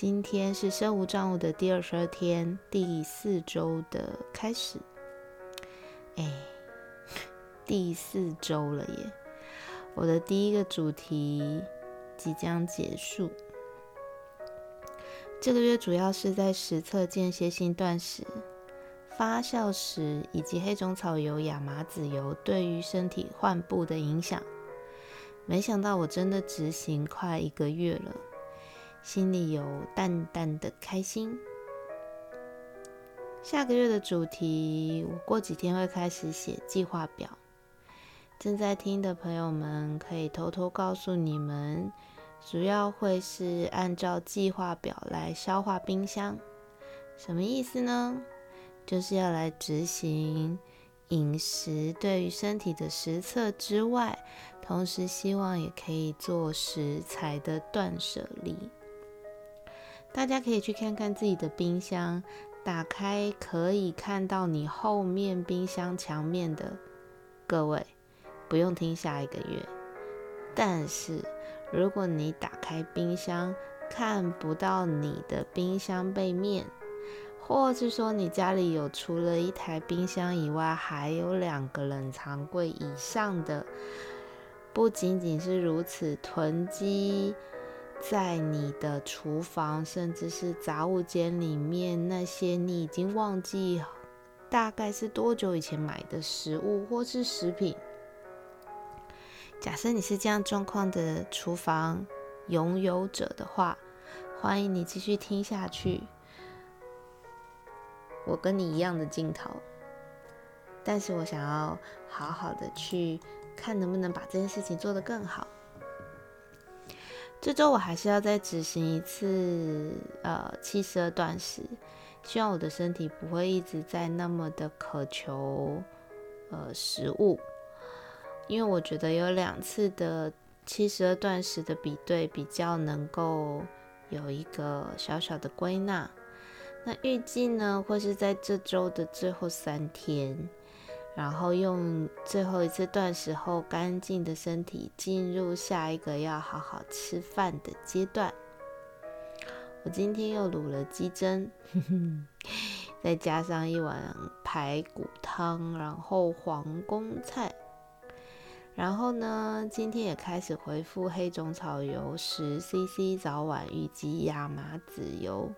今天是身无障物的第二十二天，第四周的开始。哎，第四周了耶！我的第一个主题即将结束。这个月主要是在实测间歇性断食、发酵食以及黑种草油、亚麻籽油对于身体患部的影响。没想到我真的执行快一个月了。心里有淡淡的开心。下个月的主题，我过几天会开始写计划表。正在听的朋友们，可以偷偷告诉你们，主要会是按照计划表来消化冰箱。什么意思呢？就是要来执行饮食对于身体的实测之外，同时希望也可以做食材的断舍离。大家可以去看看自己的冰箱，打开可以看到你后面冰箱墙面的各位，不用听下一个月。但是如果你打开冰箱看不到你的冰箱背面，或是说你家里有除了一台冰箱以外还有两个冷藏柜以上的，不仅仅是如此，囤积。在你的厨房，甚至是杂物间里面，那些你已经忘记大概是多久以前买的食物或是食品。假设你是这样状况的厨房拥有者的话，欢迎你继续听下去。我跟你一样的镜头，但是我想要好好的去看能不能把这件事情做得更好。这周我还是要再执行一次呃七十二断食，希望我的身体不会一直在那么的渴求呃食物，因为我觉得有两次的七十二断食的比对比较能够有一个小小的归纳。那预计呢会是在这周的最后三天。然后用最后一次断食后干净的身体进入下一个要好好吃饭的阶段。我今天又卤了鸡胗，再加上一碗排骨汤，然后黄宫菜。然后呢，今天也开始回复黑种草油十 CC 早晚以及亚麻籽油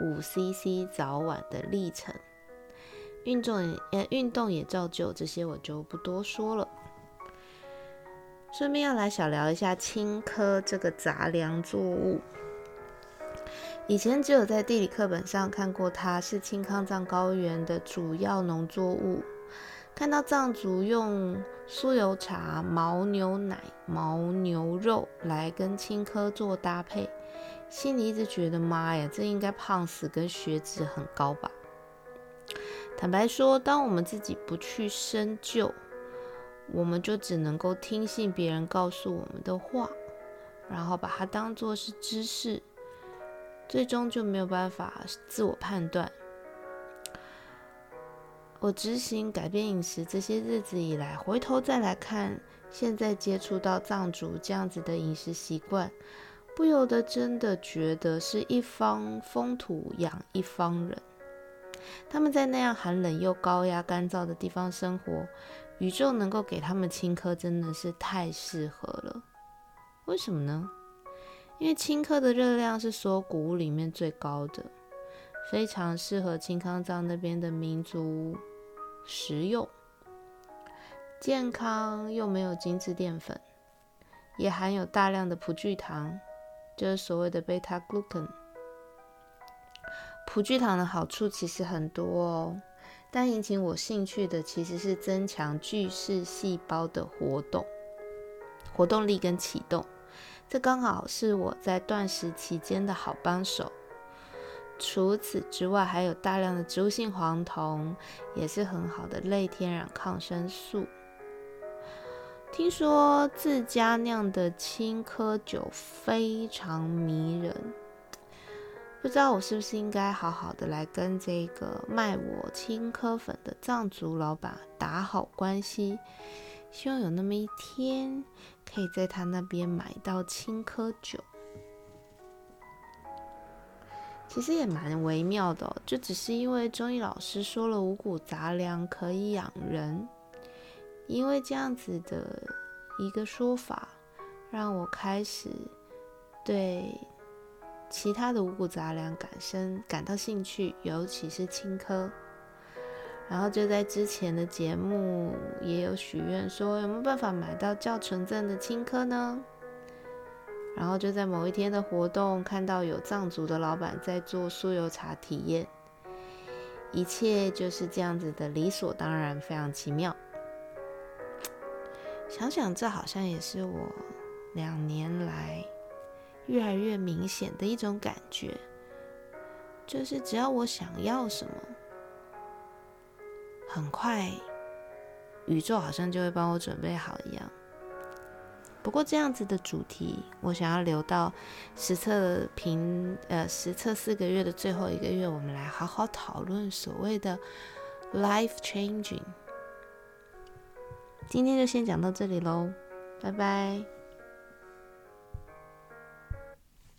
五 CC 早晚的历程。运动也运动也照旧，这些我就不多说了。顺便要来小聊一下青稞这个杂粮作物。以前只有在地理课本上看过，它是青康藏高原的主要农作物。看到藏族用酥油茶、牦牛奶、牦牛肉来跟青稞做搭配，心里一直觉得妈呀，这应该胖死跟血脂很高吧。坦白说，当我们自己不去深究，我们就只能够听信别人告诉我们的话，然后把它当做是知识，最终就没有办法自我判断。我执行改变饮食这些日子以来，回头再来看现在接触到藏族这样子的饮食习惯，不由得真的觉得是一方风土养一方人。他们在那样寒冷又高压、干燥的地方生活，宇宙能够给他们青稞真的是太适合了。为什么呢？因为青稞的热量是所有谷物里面最高的，非常适合青康藏那边的民族食用，健康又没有精致淀粉，也含有大量的葡聚糖，就是所谓的贝塔 glucan。葡聚糖的好处其实很多哦，但引起我兴趣的其实是增强巨噬细胞的活动、活动力跟启动。这刚好是我在断食期间的好帮手。除此之外，还有大量的植物性黄酮，也是很好的类天然抗生素。听说自家酿的青稞酒非常迷人，不知道我是不是应该好好的来跟这个卖我青稞粉的藏族老板打好关系，希望有那么一天可以在他那边买到青稞酒。其实也蛮微妙的，就只是因为中医老师说了五谷杂粮可以养人，因为这样子的一个说法，让我开始对其他的五谷杂粮感生感到兴趣，尤其是青稞。然后就在之前的节目也有许愿说，有没有办法买到较纯正的青稞呢？然后就在某一天的活动，看到有藏族的老板在做酥油茶体验，一切就是这样子的理所当然，非常奇妙。想想这好像也是我两年来越来越明显的一种感觉，就是只要我想要什么，很快宇宙好像就会帮我准备好一样。不过这样子的主题，我想要留到实测评呃实测四个月的最后一个月，我们来好好讨论所谓的 life changing。今天就先讲到这里喽，拜拜。